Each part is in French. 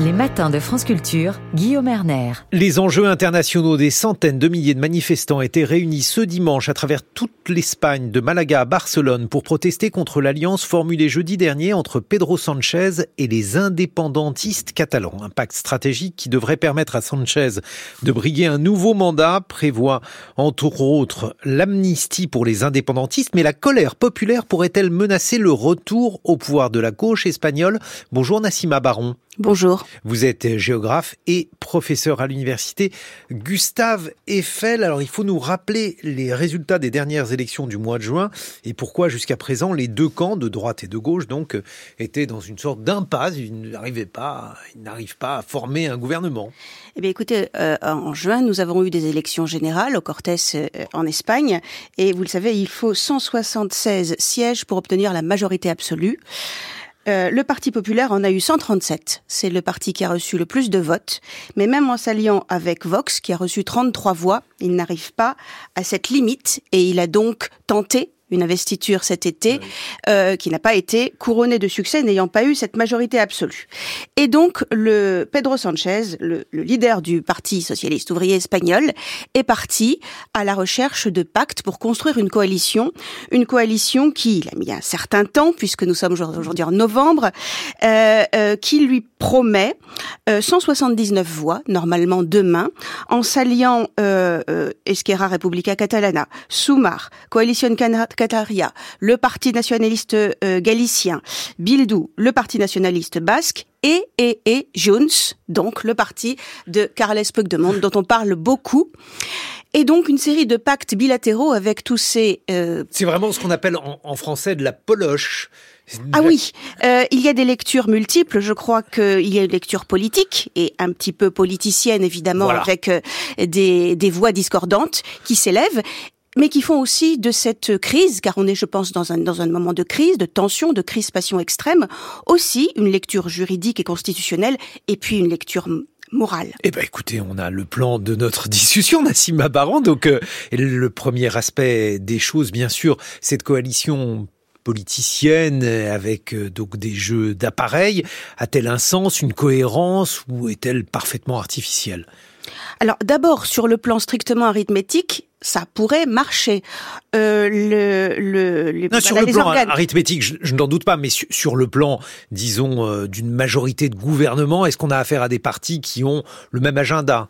Les matins de France Culture, Guillaume Erner. Les enjeux internationaux des centaines de milliers de manifestants étaient réunis ce dimanche à travers toute l'Espagne, de Malaga à Barcelone, pour protester contre l'alliance formulée jeudi dernier entre Pedro Sanchez et les indépendantistes catalans. Un pacte stratégique qui devrait permettre à Sanchez de briguer un nouveau mandat prévoit entre autres l'amnistie pour les indépendantistes, mais la colère populaire pourrait-elle menacer le retour au pouvoir de la gauche espagnole? Bonjour Nassima Baron. Bonjour. Vous êtes géographe et professeur à l'université Gustave Eiffel. Alors il faut nous rappeler les résultats des dernières élections du mois de juin et pourquoi jusqu'à présent les deux camps de droite et de gauche donc étaient dans une sorte d'impasse. Ils n'arrivaient pas, ils n'arrivent pas à former un gouvernement. Eh bien écoutez, euh, en juin nous avons eu des élections générales au Cortés euh, en Espagne et vous le savez il faut 176 sièges pour obtenir la majorité absolue. Euh, le Parti populaire en a eu 137. C'est le parti qui a reçu le plus de votes. Mais même en s'alliant avec Vox, qui a reçu 33 voix, il n'arrive pas à cette limite et il a donc tenté une investiture cet été euh, qui n'a pas été couronnée de succès, n'ayant pas eu cette majorité absolue. Et donc, le Pedro Sanchez, le, le, leader du Parti socialiste ouvrier espagnol, est parti à la recherche de pactes pour construire une coalition, une coalition qui, il a mis un certain temps, puisque nous sommes aujourd'hui en novembre, euh, euh, qui lui promet 179 euh, voix, normalement demain, en s'alliant euh, euh, Esquerra Republica Catalana, Sumar, Coalition Cataria, le Parti nationaliste galicien, Bildu, le Parti nationaliste basque et, et, et Junts, donc le parti de Carles Puigdemont, dont on parle beaucoup. Et donc une série de pactes bilatéraux avec tous ces... Euh... C'est vraiment ce qu'on appelle en, en, français de la poloche. Ah oui, euh, il y a des lectures multiples. Je crois qu'il y a une lecture politique et un petit peu politicienne évidemment, voilà. avec euh, des, des voix discordantes qui s'élèvent mais qui font aussi de cette crise, car on est, je pense, dans un, dans un moment de crise, de tension, de crispation extrême, aussi une lecture juridique et constitutionnelle, et puis une lecture morale. Eh ben, écoutez, on a le plan de notre discussion, Nassima Baran. Donc, euh, le premier aspect des choses, bien sûr, cette coalition politicienne avec euh, donc des jeux d'appareils a-t-elle un sens, une cohérence ou est-elle parfaitement artificielle? Alors d'abord sur le plan strictement arithmétique, ça pourrait marcher. Euh, le, le, les, non, sur le plan organes... arithmétique, je, je n'en doute pas, mais sur, sur le plan, disons, euh, d'une majorité de gouvernement, est-ce qu'on a affaire à des partis qui ont le même agenda?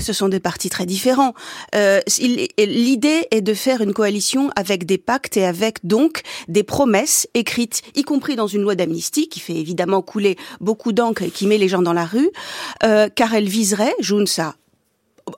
Ce sont des partis très différents. Euh, L'idée est de faire une coalition avec des pactes et avec donc des promesses écrites, y compris dans une loi d'amnistie qui fait évidemment couler beaucoup d'encre et qui met les gens dans la rue, euh, car elle viserait, Junts a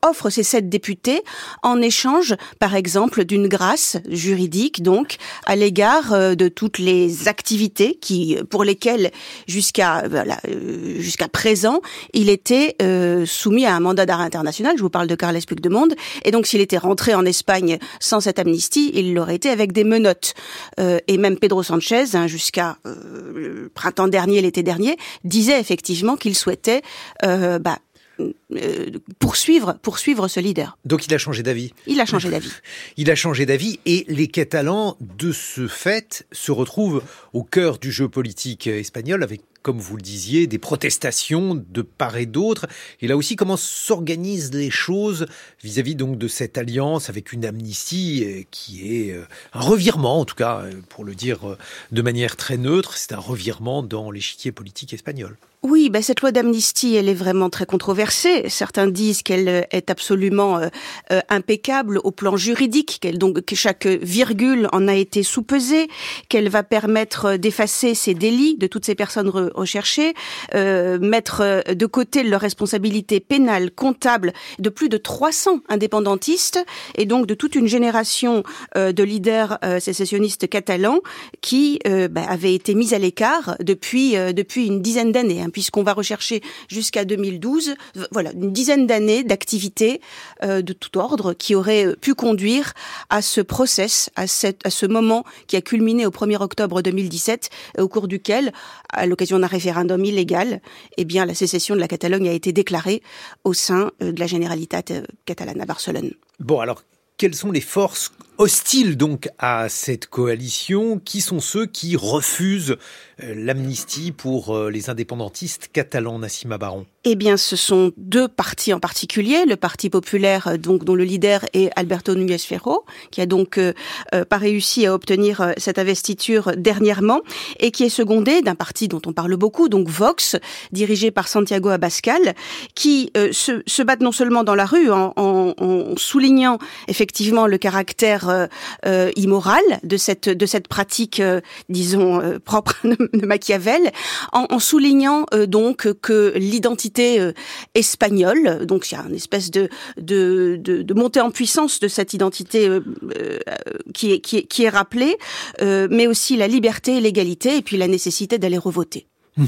offre ces sept députés en échange, par exemple, d'une grâce juridique, donc, à l'égard euh, de toutes les activités qui, pour lesquelles, jusqu'à voilà, euh, jusqu'à présent, il était euh, soumis à un mandat d'arrêt international. Je vous parle de Carles Puigdemont. Et donc, s'il était rentré en Espagne sans cette amnistie, il l'aurait été avec des menottes. Euh, et même Pedro Sanchez, hein, jusqu'à le printemps dernier, l'été dernier, disait effectivement qu'il souhaitait bah, euh, poursuivre, poursuivre ce leader. Donc il a changé d'avis. Il a changé d'avis. il a changé d'avis et les Catalans, de ce fait, se retrouvent au cœur du jeu politique espagnol avec comme vous le disiez, des protestations de part et d'autre. Et là aussi, comment s'organisent les choses vis-à-vis -vis donc de cette alliance avec une amnistie euh, qui est euh, un revirement, en tout cas, pour le dire de manière très neutre, c'est un revirement dans l'échiquier politique espagnol. Oui, ben cette loi d'amnistie, elle est vraiment très controversée. Certains disent qu'elle est absolument euh, euh, impeccable au plan juridique, qu'elle donc que chaque virgule en a été sous-pesée, qu'elle va permettre d'effacer ces délits de toutes ces personnes recherchées, euh, mettre de côté leur responsabilité pénale, comptable de plus de 300 indépendantistes et donc de toute une génération euh, de leaders euh, sécessionnistes catalans qui ben, avaient été mis à l'écart depuis depuis une dizaine d'années. Hein puisqu'on va rechercher jusqu'à 2012, voilà, une dizaine d'années d'activité euh, de tout ordre qui auraient pu conduire à ce process, à, cette, à ce moment qui a culminé au 1er octobre 2017, au cours duquel, à l'occasion d'un référendum illégal, eh bien, la sécession de la Catalogne a été déclarée au sein euh, de la Généralitat euh, catalane à Barcelone. Bon, alors, quelles sont les forces hostiles donc à cette coalition, qui sont ceux qui refusent euh, l'amnistie pour euh, les indépendantistes catalans, Nassima Baron. Eh bien, ce sont deux partis en particulier, le Parti populaire, euh, donc dont le leader est Alberto Núñez Ferro, qui a donc pas réussi à obtenir cette investiture dernièrement, et qui est secondé d'un parti dont on parle beaucoup, donc Vox, dirigé par Santiago Abascal, qui se, se battent non seulement dans la rue en, soulignant effectivement le caractère immoral de cette de cette pratique, disons propre de Machiavel, en, soulignant euh, donc que l'identité euh, espagnole, donc il y a une espèce de, de, de, montée en puissance de cette identité euh, qui, est, qui, est, qui est rappelée, mais aussi la liberté et l'égalité, et puis la nécessité d'aller revoter.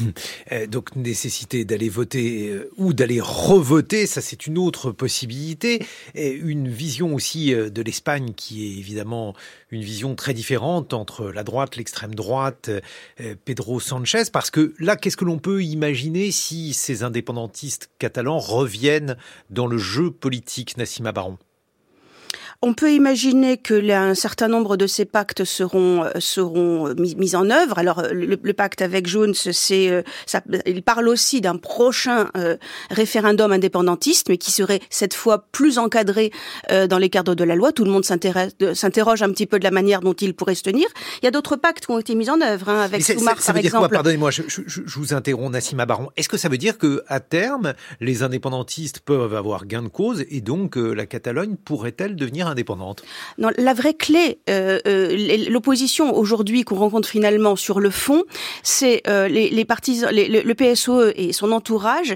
Euh, donc nécessité d'aller voter euh, ou d'aller revoter, ça c'est une autre possibilité. Une vision aussi euh, de l'Espagne qui est évidemment une vision très différente entre la droite, l'extrême droite, Pedro Sanchez, parce que là, qu'est-ce que l'on peut imaginer si ces indépendantistes catalans reviennent dans le jeu politique, Nassima Baron on peut imaginer que un certain nombre de ces pactes seront euh, seront euh, mis, en œuvre. Alors euh, le, pacte avec Jones, c'est ça, il parle aussi d'un prochain référendum indépendantiste, mais qui serait cette fois plus encadré dans les cadres de la loi. Tout le monde s'interroge un petit peu de la manière dont il pourrait se tenir. Il y a d'autres pactes qui ont été mis en œuvre, hein, avec Soumar par exemple. Pardonnez-moi, je, je, vous interromps, Nassima Baron. Est-ce que ça veut dire que à terme, les indépendantistes peuvent avoir gain de cause et donc la Catalogne pourrait-elle devenir indépendante Non, la vraie clé, euh, euh, l'opposition aujourd'hui qu'on rencontre finalement sur le fond, c'est euh, les, les partisans, le PSOE et son entourage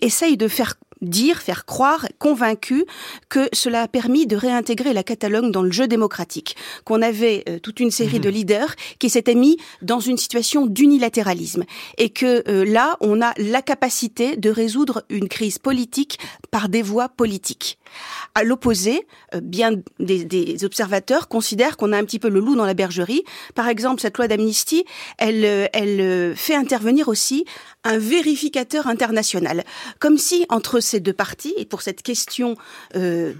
essayent de faire dire, faire croire, convaincu que cela a permis de réintégrer la Catalogne dans le jeu démocratique, qu'on avait euh, toute une série de mhm. leaders qui s'étaient mis dans une situation d'unilatéralisme et que euh, là, on a la capacité de résoudre une crise politique par des voies politiques. À l'opposé, euh, bien des, observateurs considèrent qu'on a un petit peu le loup dans la bergerie. Par exemple, cette loi d'amnistie, elle, elle fait intervenir aussi un vérificateur international, comme si entre ces deux parties, et pour cette question euh,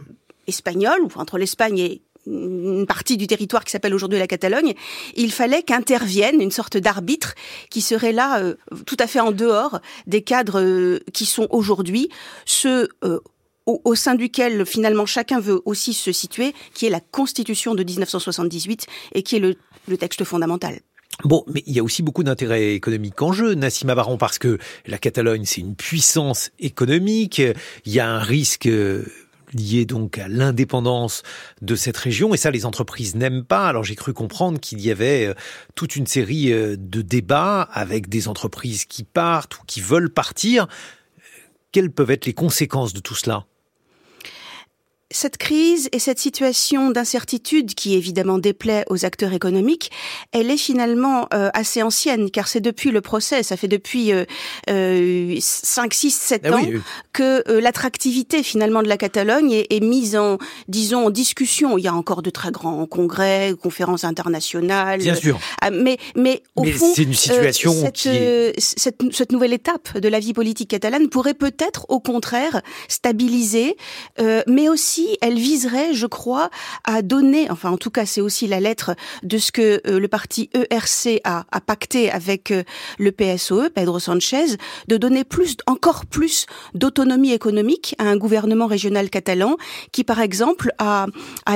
espagnole, ou entre l'Espagne et une partie du territoire qui s'appelle aujourd'hui la Catalogne, il fallait qu'intervienne une sorte d'arbitre qui serait là euh, tout à fait en dehors des cadres euh, qui sont aujourd'hui ceux au, sein duquel finalement chacun veut aussi se situer, qui est la Constitution de 1978 et qui est le texte fondamental. Bon, mais il y a aussi beaucoup d'intérêts économiques en jeu, Nassima Baron, parce que la Catalogne, c'est une puissance économique. Il y a un risque euh, lié donc à l'indépendance de cette région et ça les entreprises n'aiment pas. Alors j'ai cru comprendre qu'il y avait euh, toute une série euh, de débats avec des entreprises qui partent ou qui veulent partir. Quelles peuvent être les conséquences de tout cela? Cette crise et cette situation d'incertitude qui évidemment déplaît aux acteurs économiques, elle est finalement euh, assez ancienne car c'est depuis le procès, ça fait depuis euh, 5, 6, 7 ans que euh, l'attractivité finalement de la Catalogne est, est, mise en, disons, en discussion. Il y a encore de très grands congrès, conférences internationales. Bien sûr. Ah, mais, mais au mais fond, c'est une situation euh, cette, qui est... cette, cette, nouvelle étape de la vie politique catalane pourrait peut-être au contraire stabiliser, mais aussi elle viserait, je crois, à donner, enfin en tout cas c'est aussi la lettre de ce que euh, le parti ERC a, pacté avec euh, le PSOE, Pedro Sanchez, de donner plus, encore plus d'autonomie économique à un gouvernement régional catalan qui, par exemple, a,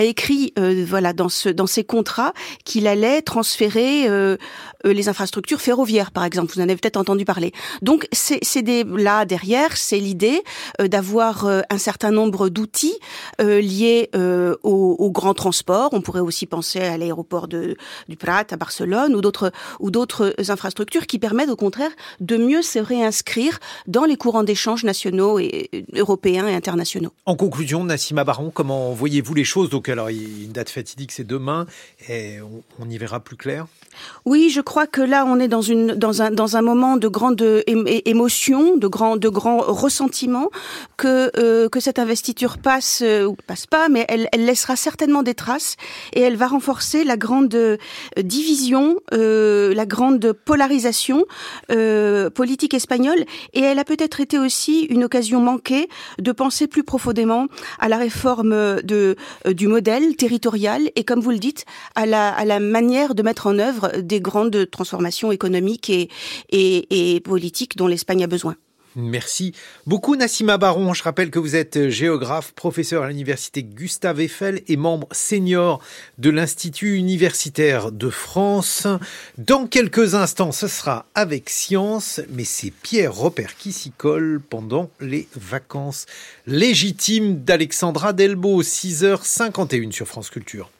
écrit, euh, voilà, dans ce, ses contrats qu'il allait transférer les infrastructures ferroviaires, par exemple. Vous en avez peut-être entendu parler. Donc c'est des là derrière, c'est l'idée d'avoir un certain nombre d'outils liés euh, au, au, grand transport. On pourrait aussi penser à l'aéroport de du Prat à Barcelone ou d'autres ou d'autres infrastructures qui permettent au contraire de mieux se réinscrire dans les courants d'échange nationaux et européens et internationaux. En conclusion, Nassima Baron, comment voyez-vous les choses? Donc alors, une date fatidique, c'est demain, et on, y verra plus clair. Oui, je crois que là, on est dans une dans un dans un moment de grande émotion, de grand de grand ressentiment que euh, que cette investiture passe. Euh, ou passe pas, mais elle, elle, laissera certainement des traces et elle va renforcer la grande division, la grande polarisation politique espagnole. Et elle a peut-être été aussi une occasion manquée de penser plus profondément à la réforme de, du modèle territorial et, comme vous le dites, à la, à la manière de mettre en œuvre des grandes transformations économiques et, et, et politiques dont l'Espagne a besoin. Merci beaucoup Nassima Baron. Je rappelle que vous êtes géographe, professeur à l'université Gustave Eiffel et membre senior de l'Institut universitaire de France. Dans quelques instants, ce sera avec science, mais c'est Pierre Robert qui s'y colle pendant les vacances légitimes d'Alexandra Delbo, 6h51 sur France Culture.